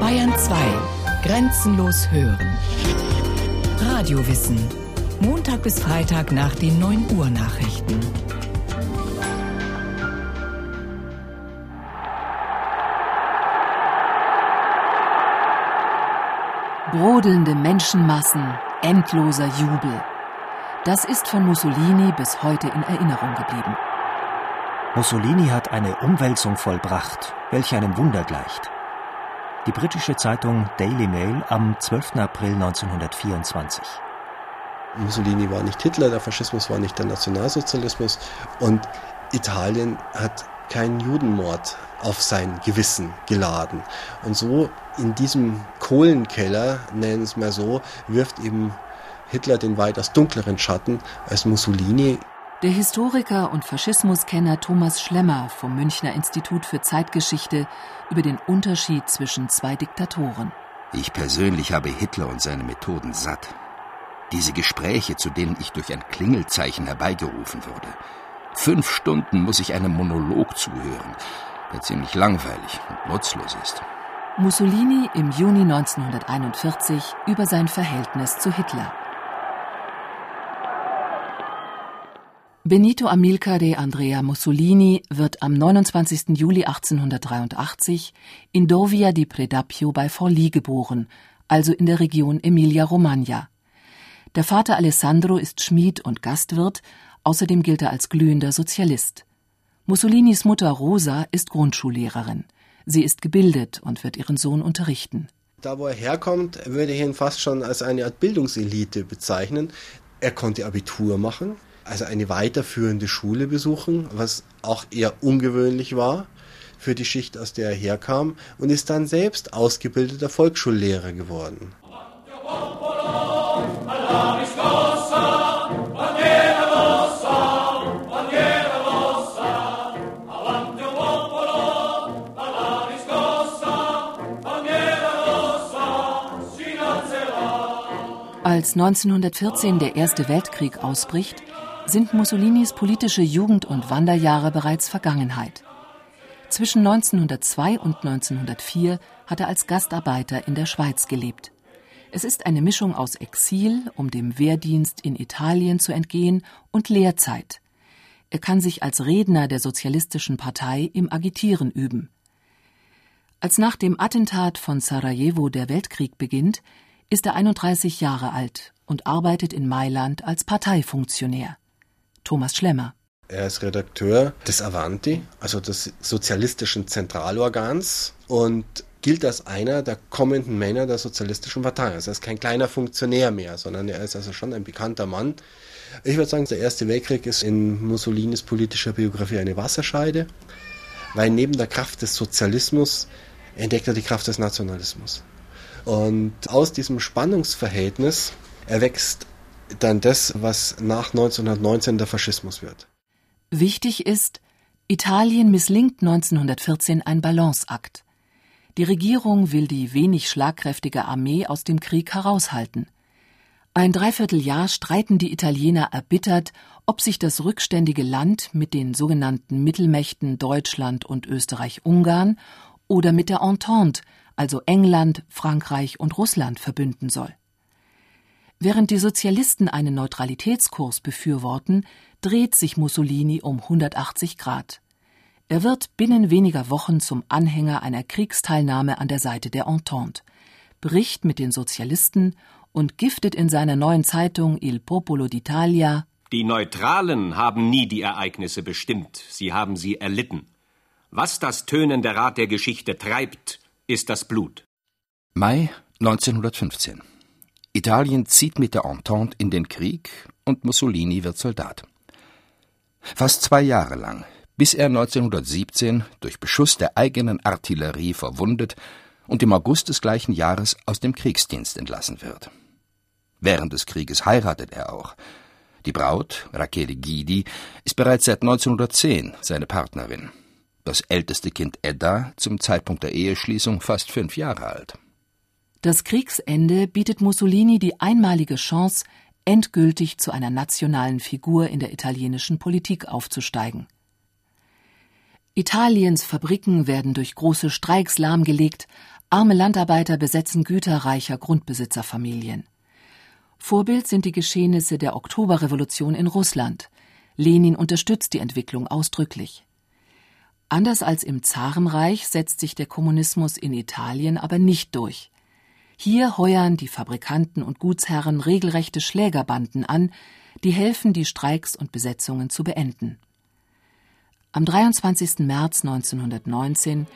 Bayern 2. Grenzenlos hören. Radiowissen. Montag bis Freitag nach den 9 Uhr Nachrichten. Brodelnde Menschenmassen, endloser Jubel. Das ist von Mussolini bis heute in Erinnerung geblieben. Mussolini hat eine Umwälzung vollbracht, welche einem Wunder gleicht. Die britische Zeitung Daily Mail am 12. April 1924. Mussolini war nicht Hitler, der Faschismus war nicht der Nationalsozialismus und Italien hat keinen Judenmord auf sein Gewissen geladen. Und so in diesem Kohlenkeller, nennen es mal so, wirft eben Hitler den weitaus dunkleren Schatten als Mussolini. Der Historiker und Faschismuskenner Thomas Schlemmer vom Münchner Institut für Zeitgeschichte über den Unterschied zwischen zwei Diktatoren. Ich persönlich habe Hitler und seine Methoden satt. Diese Gespräche, zu denen ich durch ein Klingelzeichen herbeigerufen wurde. Fünf Stunden muss ich einem Monolog zuhören, der ziemlich langweilig und nutzlos ist. Mussolini im Juni 1941 über sein Verhältnis zu Hitler. Benito Amilcar de Andrea Mussolini wird am 29. Juli 1883 in Dovia di Predapio bei Forlì geboren, also in der Region Emilia-Romagna. Der Vater Alessandro ist Schmied und Gastwirt, außerdem gilt er als glühender Sozialist. Mussolinis Mutter Rosa ist Grundschullehrerin. Sie ist gebildet und wird ihren Sohn unterrichten. Da, wo er herkommt, würde ich ihn fast schon als eine Art Bildungselite bezeichnen. Er konnte Abitur machen, also eine weiterführende Schule besuchen, was auch eher ungewöhnlich war für die Schicht, aus der er herkam, und ist dann selbst ausgebildeter Volksschullehrer geworden. Als 1914 der Erste Weltkrieg ausbricht, sind Mussolinis politische Jugend- und Wanderjahre bereits Vergangenheit. Zwischen 1902 und 1904 hat er als Gastarbeiter in der Schweiz gelebt. Es ist eine Mischung aus Exil, um dem Wehrdienst in Italien zu entgehen, und Lehrzeit. Er kann sich als Redner der Sozialistischen Partei im Agitieren üben. Als nach dem Attentat von Sarajevo der Weltkrieg beginnt, ist er 31 Jahre alt und arbeitet in Mailand als Parteifunktionär. Thomas Schlemmer. Er ist Redakteur des Avanti, also des sozialistischen Zentralorgans und gilt als einer der kommenden Männer der sozialistischen Partei. Also er ist kein kleiner Funktionär mehr, sondern er ist also schon ein bekannter Mann. Ich würde sagen, der Erste Weltkrieg ist in Mussolinis politischer Biografie eine Wasserscheide, weil neben der Kraft des Sozialismus entdeckt er die Kraft des Nationalismus. Und aus diesem Spannungsverhältnis erwächst dann das, was nach 1919 der Faschismus wird. Wichtig ist, Italien misslingt 1914 ein Balanceakt. Die Regierung will die wenig schlagkräftige Armee aus dem Krieg heraushalten. Ein Dreivierteljahr streiten die Italiener erbittert, ob sich das rückständige Land mit den sogenannten Mittelmächten Deutschland und Österreich-Ungarn oder mit der Entente, also England, Frankreich und Russland, verbünden soll. Während die Sozialisten einen Neutralitätskurs befürworten, dreht sich Mussolini um 180 Grad. Er wird binnen weniger Wochen zum Anhänger einer Kriegsteilnahme an der Seite der Entente, bricht mit den Sozialisten und giftet in seiner neuen Zeitung Il Popolo d'Italia Die Neutralen haben nie die Ereignisse bestimmt, sie haben sie erlitten. Was das Tönen der Rat der Geschichte treibt, ist das Blut. Mai 1915. Italien zieht mit der Entente in den Krieg und Mussolini wird Soldat. Fast zwei Jahre lang, bis er 1917 durch Beschuss der eigenen Artillerie verwundet und im August des gleichen Jahres aus dem Kriegsdienst entlassen wird. Während des Krieges heiratet er auch. Die Braut, Rachele Guidi, ist bereits seit 1910 seine Partnerin. Das älteste Kind Edda, zum Zeitpunkt der Eheschließung fast fünf Jahre alt. Das Kriegsende bietet Mussolini die einmalige Chance, endgültig zu einer nationalen Figur in der italienischen Politik aufzusteigen. Italiens Fabriken werden durch große Streiks lahmgelegt, arme Landarbeiter besetzen Güter reicher Grundbesitzerfamilien. Vorbild sind die Geschehnisse der Oktoberrevolution in Russland. Lenin unterstützt die Entwicklung ausdrücklich. Anders als im Zarenreich setzt sich der Kommunismus in Italien aber nicht durch. Hier heuern die Fabrikanten und Gutsherren regelrechte Schlägerbanden an, die helfen, die Streiks und Besetzungen zu beenden. Am 23. März 1919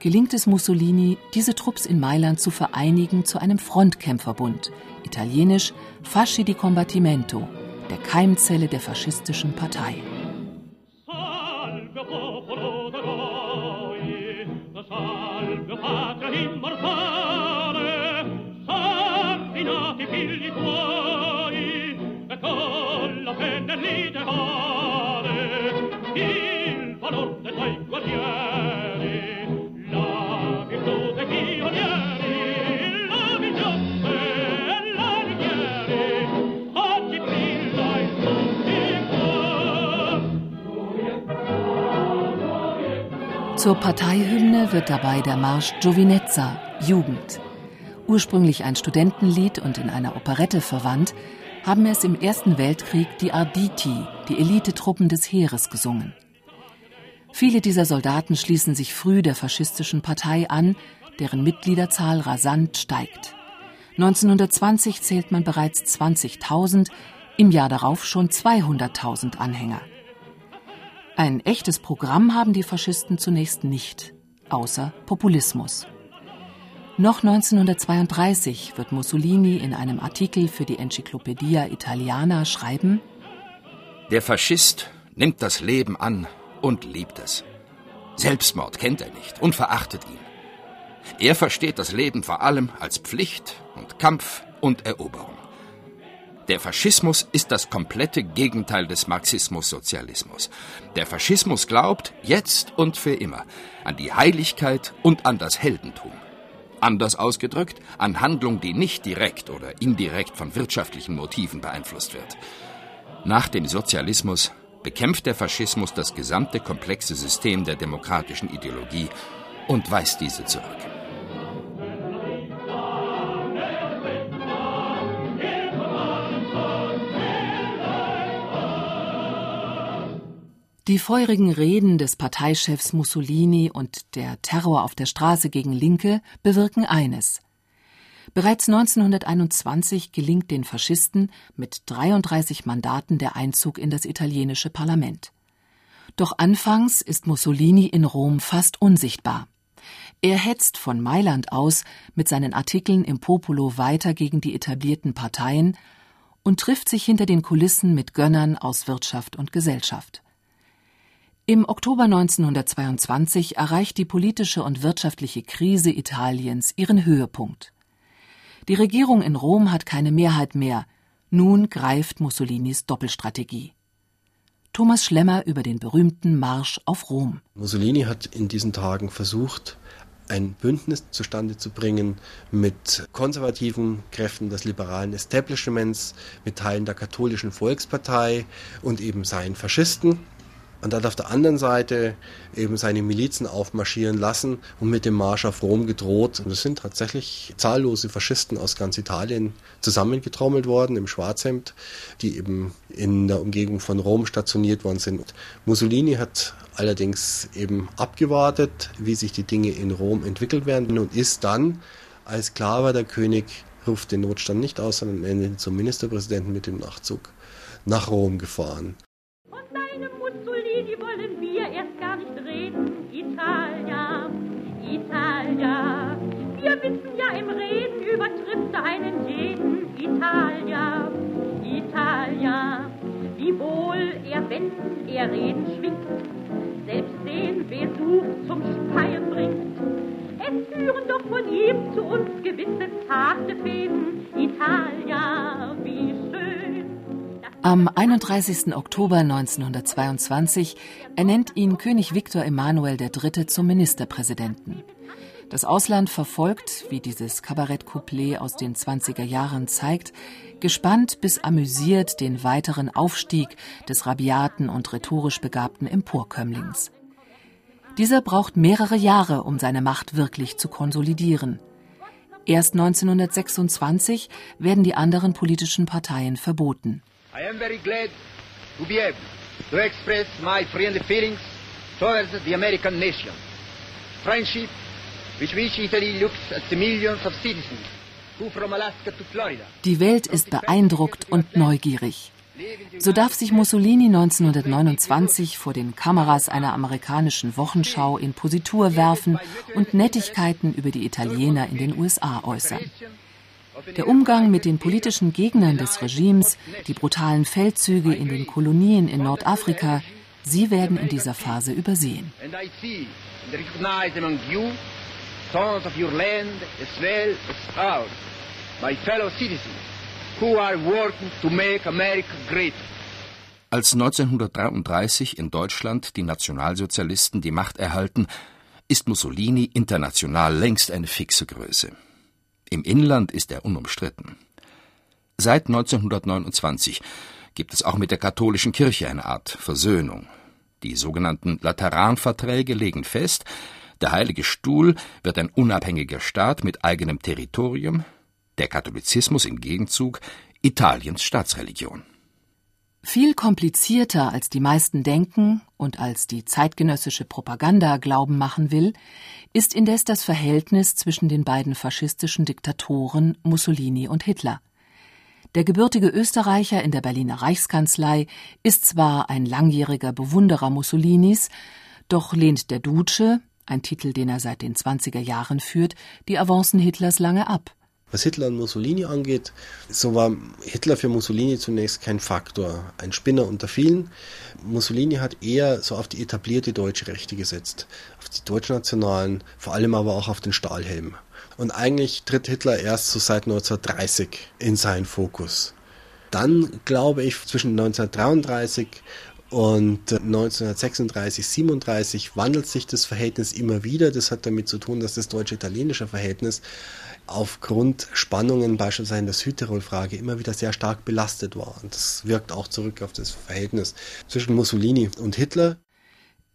gelingt es Mussolini, diese Trupps in Mailand zu vereinigen zu einem Frontkämpferbund, italienisch Fasci di Combattimento, der Keimzelle der faschistischen Partei. Zur Parteihymne wird dabei der Marsch Giovinezza, Jugend. Ursprünglich ein Studentenlied und in einer Operette verwandt, haben es im Ersten Weltkrieg die Arditi, die Elitetruppen des Heeres, gesungen. Viele dieser Soldaten schließen sich früh der faschistischen Partei an, deren Mitgliederzahl rasant steigt. 1920 zählt man bereits 20.000, im Jahr darauf schon 200.000 Anhänger. Ein echtes Programm haben die Faschisten zunächst nicht, außer Populismus. Noch 1932 wird Mussolini in einem Artikel für die Enzyklopädia Italiana schreiben: Der Faschist nimmt das Leben an und liebt es. Selbstmord kennt er nicht und verachtet ihn. Er versteht das Leben vor allem als Pflicht und Kampf und Eroberung. Der Faschismus ist das komplette Gegenteil des Marxismus-Sozialismus. Der Faschismus glaubt, jetzt und für immer, an die Heiligkeit und an das Heldentum. Anders ausgedrückt, an Handlung, die nicht direkt oder indirekt von wirtschaftlichen Motiven beeinflusst wird. Nach dem Sozialismus bekämpft der Faschismus das gesamte komplexe System der demokratischen Ideologie und weist diese zurück. Die feurigen Reden des Parteichefs Mussolini und der Terror auf der Straße gegen Linke bewirken eines. Bereits 1921 gelingt den Faschisten mit 33 Mandaten der Einzug in das italienische Parlament. Doch anfangs ist Mussolini in Rom fast unsichtbar. Er hetzt von Mailand aus mit seinen Artikeln im Popolo weiter gegen die etablierten Parteien und trifft sich hinter den Kulissen mit Gönnern aus Wirtschaft und Gesellschaft. Im Oktober 1922 erreicht die politische und wirtschaftliche Krise Italiens ihren Höhepunkt. Die Regierung in Rom hat keine Mehrheit mehr. Nun greift Mussolinis Doppelstrategie. Thomas Schlemmer über den berühmten Marsch auf Rom. Mussolini hat in diesen Tagen versucht, ein Bündnis zustande zu bringen mit konservativen Kräften des liberalen Establishments, mit Teilen der katholischen Volkspartei und eben seinen Faschisten und hat auf der anderen Seite eben seine Milizen aufmarschieren lassen und mit dem Marsch auf Rom gedroht. Und es sind tatsächlich zahllose Faschisten aus ganz Italien zusammengetrommelt worden im Schwarzhemd, die eben in der Umgebung von Rom stationiert worden sind. Mussolini hat allerdings eben abgewartet, wie sich die Dinge in Rom entwickelt werden und ist dann, als klar war, der König ruft den Notstand nicht aus, sondern endet zum Ministerpräsidenten mit dem Nachzug nach Rom gefahren. Italia. Wir wissen ja, im Reden übertrifft einen jeden Italia. Italia, wie wohl er wenden, er reden schwingt, selbst den Besuch zum Speien bringt. Es führen doch von ihm zu uns gewisse zarte Fäden. Italia, wie schön. Am 31. Oktober 1922 ernennt ihn König Viktor Emanuel III. zum Ministerpräsidenten. Das Ausland verfolgt, wie dieses Kabarettcouplet aus den 20er Jahren zeigt, gespannt bis amüsiert den weiteren Aufstieg des rabiaten und rhetorisch begabten Emporkömmlings. Dieser braucht mehrere Jahre, um seine Macht wirklich zu konsolidieren. Erst 1926 werden die anderen politischen Parteien verboten. I am very glad to be able to express my friendly feelings towards the American nation. Friendship with which Italy looks at the millions of citizens who from Alaska to Florida. Die Welt ist beeindruckt und neugierig. So darf sich Mussolini 1929 vor den Kameras einer amerikanischen Wochenschau in Positur werfen und Nettigkeiten über die Italiener in den USA äußern. Der Umgang mit den politischen Gegnern des Regimes, die brutalen Feldzüge in den Kolonien in Nordafrika, sie werden in dieser Phase übersehen. My fellow citizens, who are working to make America great. Als 1933 in Deutschland die Nationalsozialisten die Macht erhalten, ist Mussolini international längst eine fixe Größe. Im Inland ist er unumstritten. Seit 1929 gibt es auch mit der katholischen Kirche eine Art Versöhnung. Die sogenannten Lateranverträge legen fest, der Heilige Stuhl wird ein unabhängiger Staat mit eigenem Territorium, der Katholizismus im Gegenzug Italiens Staatsreligion. Viel komplizierter als die meisten denken und als die zeitgenössische Propaganda glauben machen will, ist indes das Verhältnis zwischen den beiden faschistischen Diktatoren Mussolini und Hitler. Der gebürtige Österreicher in der Berliner Reichskanzlei ist zwar ein langjähriger Bewunderer Mussolinis, doch lehnt der Duce, ein Titel, den er seit den 20er Jahren führt, die Avancen Hitlers lange ab. Was Hitler und Mussolini angeht, so war Hitler für Mussolini zunächst kein Faktor, ein Spinner unter vielen. Mussolini hat eher so auf die etablierte deutsche Rechte gesetzt, auf die deutschnationalen, vor allem aber auch auf den Stahlhelm. Und eigentlich tritt Hitler erst so seit 1930 in seinen Fokus. Dann glaube ich, zwischen 1933 und 1936, 37 wandelt sich das Verhältnis immer wieder. Das hat damit zu tun, dass das deutsche-italienische Verhältnis aufgrund Spannungen beispielsweise in der Südtirol-Frage immer wieder sehr stark belastet war. Und das wirkt auch zurück auf das Verhältnis zwischen Mussolini und Hitler.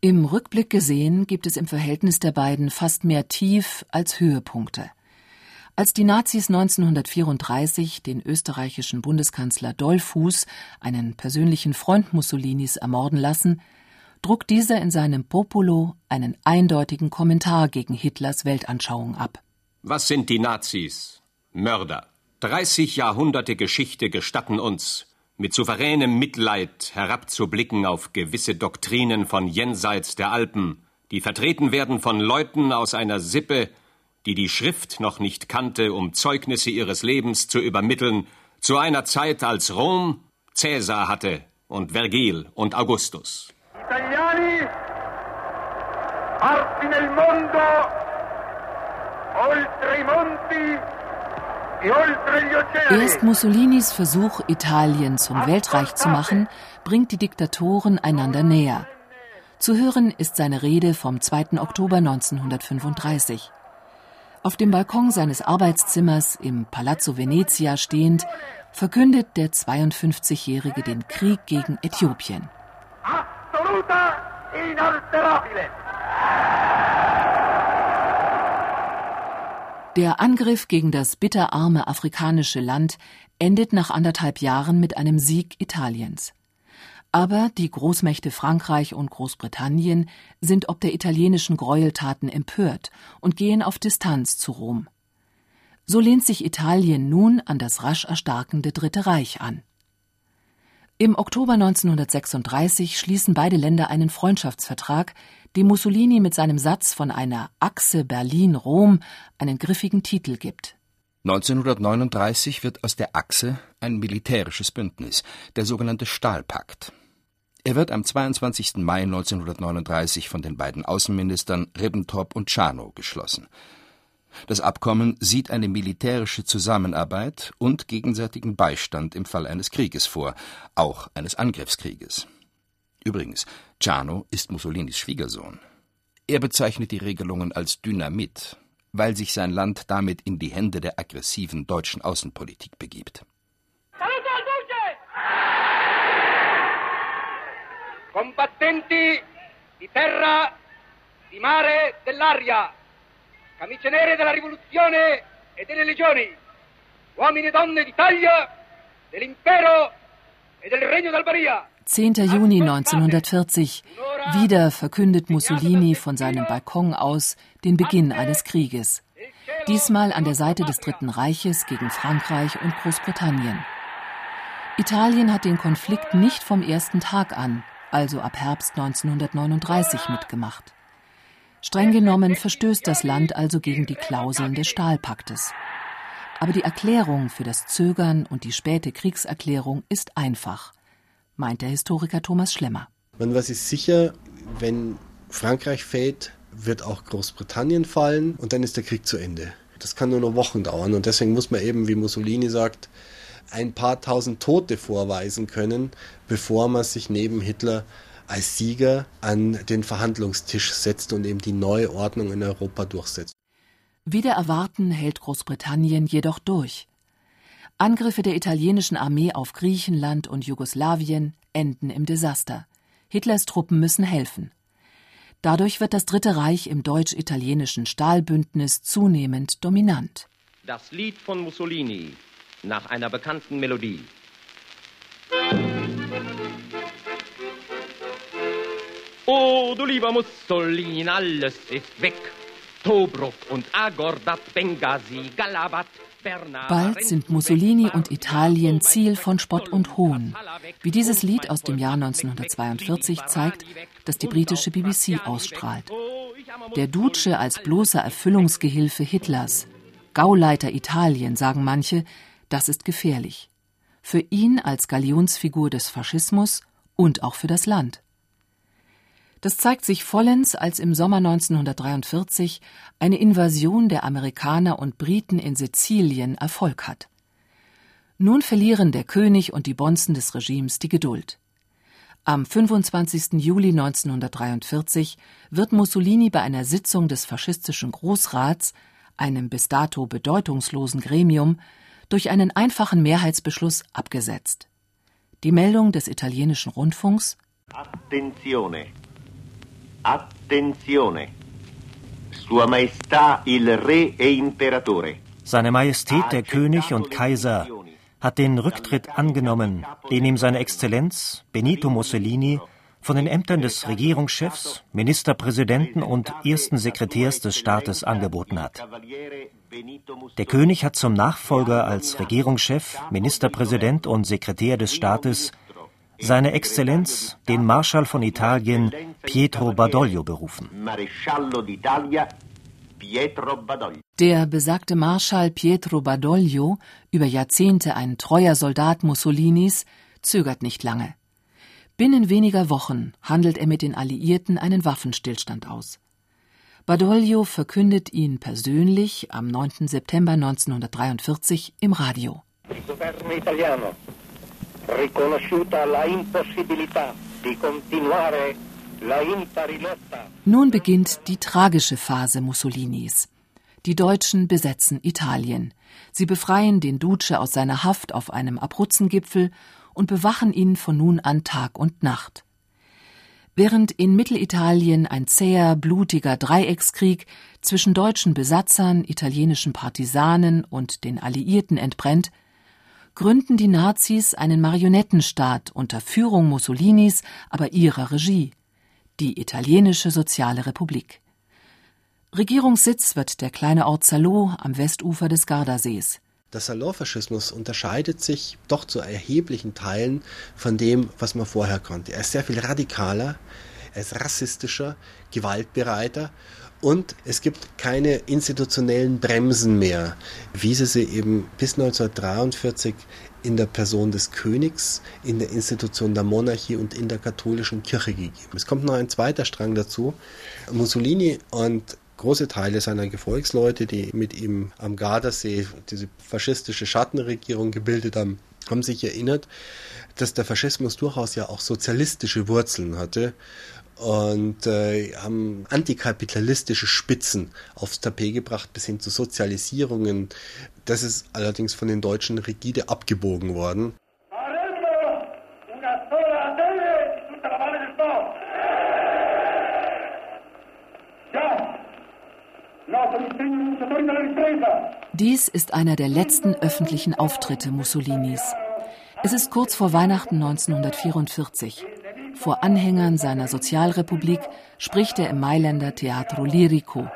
Im Rückblick gesehen gibt es im Verhältnis der beiden fast mehr Tief als Höhepunkte. Als die Nazis 1934 den österreichischen Bundeskanzler Dollfuß, einen persönlichen Freund Mussolinis, ermorden lassen, druckt dieser in seinem Popolo einen eindeutigen Kommentar gegen Hitlers Weltanschauung ab. Was sind die Nazis? Mörder. 30 Jahrhunderte Geschichte gestatten uns, mit souveränem Mitleid herabzublicken auf gewisse Doktrinen von jenseits der Alpen, die vertreten werden von Leuten aus einer Sippe, die die Schrift noch nicht kannte, um Zeugnisse ihres Lebens zu übermitteln, zu einer Zeit, als Rom Cäsar hatte und Vergil und Augustus. Italiani, parti nel mondo E Erst Mussolinis Versuch, Italien zum Weltreich zu machen, bringt die Diktatoren einander näher. Zu hören ist seine Rede vom 2. Oktober 1935. Auf dem Balkon seines Arbeitszimmers im Palazzo Venezia stehend, verkündet der 52-Jährige den Krieg gegen Äthiopien. Absoluta inalterabile. Der Angriff gegen das bitterarme afrikanische Land endet nach anderthalb Jahren mit einem Sieg Italiens. Aber die Großmächte Frankreich und Großbritannien sind ob der italienischen Gräueltaten empört und gehen auf Distanz zu Rom. So lehnt sich Italien nun an das rasch erstarkende Dritte Reich an. Im Oktober 1936 schließen beide Länder einen Freundschaftsvertrag, dem Mussolini mit seinem Satz von einer Achse Berlin-Rom einen griffigen Titel gibt. 1939 wird aus der Achse ein militärisches Bündnis, der sogenannte Stahlpakt. Er wird am 22. Mai 1939 von den beiden Außenministern Ribbentrop und Tschano geschlossen. Das Abkommen sieht eine militärische Zusammenarbeit und gegenseitigen Beistand im Fall eines Krieges vor, auch eines Angriffskrieges. Übrigens, Ciano ist Mussolinis Schwiegersohn. Er bezeichnet die Regelungen als Dynamit, weil sich sein Land damit in die Hände der aggressiven deutschen Außenpolitik begibt. Combattenti di terra, di mare dell'aria, camicie nere della rivoluzione e delle legioni, uomini e donne d'Italia, dell'impero e del regno d'Albaria. 10. Juni 1940. Wieder verkündet Mussolini von seinem Balkon aus den Beginn eines Krieges. Diesmal an der Seite des Dritten Reiches gegen Frankreich und Großbritannien. Italien hat den Konflikt nicht vom ersten Tag an, also ab Herbst 1939, mitgemacht. Streng genommen verstößt das Land also gegen die Klauseln des Stahlpaktes. Aber die Erklärung für das Zögern und die späte Kriegserklärung ist einfach, meint der Historiker Thomas Schlemmer. Man was ist sicher, wenn Frankreich fällt, wird auch Großbritannien fallen und dann ist der Krieg zu Ende. Das kann nur noch Wochen dauern und deswegen muss man eben, wie Mussolini sagt, ein paar tausend Tote vorweisen können, bevor man sich neben Hitler als Sieger an den Verhandlungstisch setzt und eben die neue Ordnung in Europa durchsetzt. Wider Erwarten hält Großbritannien jedoch durch. Angriffe der italienischen Armee auf Griechenland und Jugoslawien enden im Desaster. Hitlers Truppen müssen helfen. Dadurch wird das Dritte Reich im deutsch-italienischen Stahlbündnis zunehmend dominant. Das Lied von Mussolini nach einer bekannten Melodie. Oh, du lieber Mussolini, alles ist weg. Tobruk und Agordat, Benghazi, Galabat, Bald sind Mussolini und Italien Ziel von Spott und Hohn, wie dieses Lied aus dem Jahr 1942 zeigt, das die britische BBC ausstrahlt. Der Duce als bloßer Erfüllungsgehilfe Hitlers, Gauleiter Italien, sagen manche, das ist gefährlich. Für ihn als Galionsfigur des Faschismus und auch für das Land. Das zeigt sich vollends, als im Sommer 1943 eine Invasion der Amerikaner und Briten in Sizilien Erfolg hat. Nun verlieren der König und die Bonzen des Regimes die Geduld. Am 25. Juli 1943 wird Mussolini bei einer Sitzung des faschistischen Großrats, einem bis dato bedeutungslosen Gremium, durch einen einfachen Mehrheitsbeschluss abgesetzt. Die Meldung des italienischen Rundfunks Attenzione. Attenzione. Sua Maestà il Re e Imperatore. Seine Majestät der König und Kaiser hat den Rücktritt angenommen, den ihm seine Exzellenz Benito Mussolini von den Ämtern des Regierungschefs, Ministerpräsidenten und ersten Sekretärs des Staates angeboten hat. Der König hat zum Nachfolger als Regierungschef, Ministerpräsident und Sekretär des Staates seine Exzellenz, den Marschall von Italien Pietro Badoglio, berufen. Der besagte Marschall Pietro Badoglio, über Jahrzehnte ein treuer Soldat Mussolinis, zögert nicht lange. Binnen weniger Wochen handelt er mit den Alliierten einen Waffenstillstand aus. Badoglio verkündet ihn persönlich am 9. September 1943 im Radio. Il governo italiano riconosciuta la impossibilità di continuare la impari lotta. Nun beginnt die tragische Phase Mussolinis. Die Deutschen besetzen Italien. Sie befreien den Duce aus seiner Haft auf einem Abruzzengipfel und bewachen ihn von nun an Tag und Nacht. Während in Mittelitalien ein zäher, blutiger Dreieckskrieg zwischen deutschen Besatzern, italienischen Partisanen und den Alliierten entbrennt, gründen die Nazis einen Marionettenstaat unter Führung Mussolinis, aber ihrer Regie, die italienische Soziale Republik. Regierungssitz wird der kleine Ort Salò am Westufer des Gardasees. Der Salonfaschismus unterscheidet sich doch zu erheblichen Teilen von dem, was man vorher konnte. Er ist sehr viel radikaler, er ist rassistischer, gewaltbereiter und es gibt keine institutionellen Bremsen mehr, wie sie sie eben bis 1943 in der Person des Königs, in der Institution der Monarchie und in der katholischen Kirche gegeben. Es kommt noch ein zweiter Strang dazu. Mussolini und große Teile seiner Gefolgsleute, die mit ihm am Gardasee diese faschistische Schattenregierung gebildet haben, haben sich erinnert, dass der Faschismus durchaus ja auch sozialistische Wurzeln hatte und äh, haben antikapitalistische Spitzen aufs Tapet gebracht bis hin zu Sozialisierungen. Das ist allerdings von den Deutschen rigide abgebogen worden. Dies ist einer der letzten öffentlichen Auftritte Mussolinis. Es ist kurz vor Weihnachten 1944. Vor Anhängern seiner Sozialrepublik spricht er im Mailänder Teatro Lirico,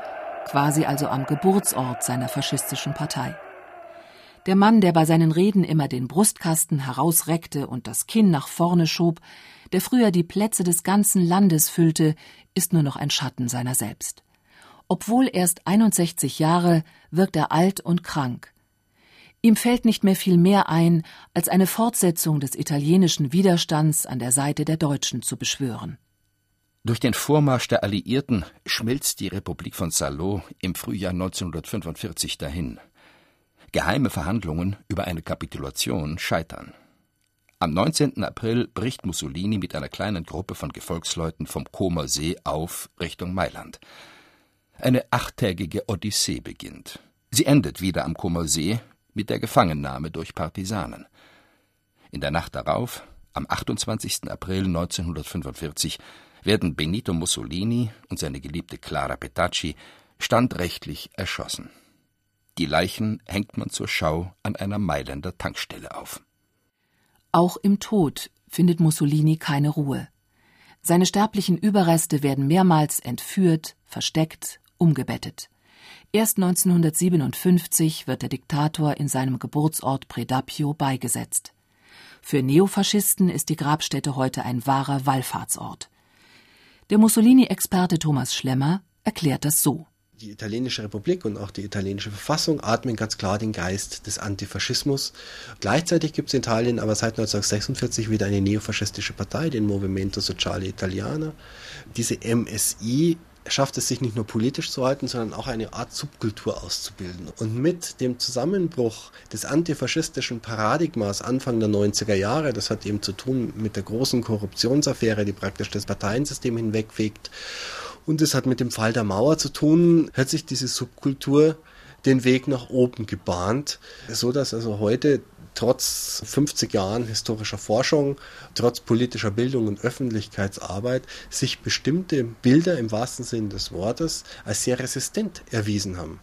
quasi also am Geburtsort seiner faschistischen Partei. Der Mann, der bei seinen Reden immer den Brustkasten herausreckte und das Kinn nach vorne schob, der früher die Plätze des ganzen Landes füllte, ist nur noch ein Schatten seiner selbst. Obwohl erst 61 Jahre, wirkt er alt und krank. Ihm fällt nicht mehr viel mehr ein, als eine Fortsetzung des italienischen Widerstands an der Seite der Deutschen zu beschwören. Durch den Vormarsch der Alliierten schmilzt die Republik von Salo im Frühjahr 1945 dahin. Geheime Verhandlungen über eine Kapitulation scheitern. Am 19. April bricht Mussolini mit einer kleinen Gruppe von Gefolgsleuten vom Comer See auf Richtung Mailand. Eine achttägige Odyssee beginnt. Sie endet wieder am Comer See mit der Gefangennahme durch Partisanen. In der Nacht darauf, am 28. April 1945, werden Benito Mussolini und seine geliebte Clara Petacci standrechtlich erschossen. Die Leichen hängt man zur Schau an einer Mailänder Tankstelle auf. Auch im Tod findet Mussolini keine Ruhe. Seine sterblichen Überreste werden mehrmals entführt, versteckt, umgebettet. Erst 1957 wird der Diktator in seinem Geburtsort Predapio beigesetzt. Für Neofaschisten ist die Grabstätte heute ein wahrer Wallfahrtsort. Der Mussolini-Experte Thomas Schlemmer erklärt das so. Die italienische Republik und auch die italienische Verfassung atmen ganz klar den Geist des Antifaschismus. Gleichzeitig gibt es in Italien aber seit 1946 wieder eine neofaschistische Partei, den Movimento Sociale Italiano. Diese MSI schafft es sich nicht nur politisch zu halten, sondern auch eine Art Subkultur auszubilden. Und mit dem Zusammenbruch des antifaschistischen Paradigmas Anfang der 90er Jahre, das hat eben zu tun mit der großen Korruptionsaffäre, die praktisch das Parteiensystem hinwegfegt, und es hat mit dem Fall der Mauer zu tun, hat sich diese Subkultur den Weg nach oben gebahnt, so dass also heute trotz 50 Jahren historischer Forschung, trotz politischer Bildung und Öffentlichkeitsarbeit sich bestimmte Bilder im wahrsten Sinne des Wortes als sehr resistent erwiesen haben.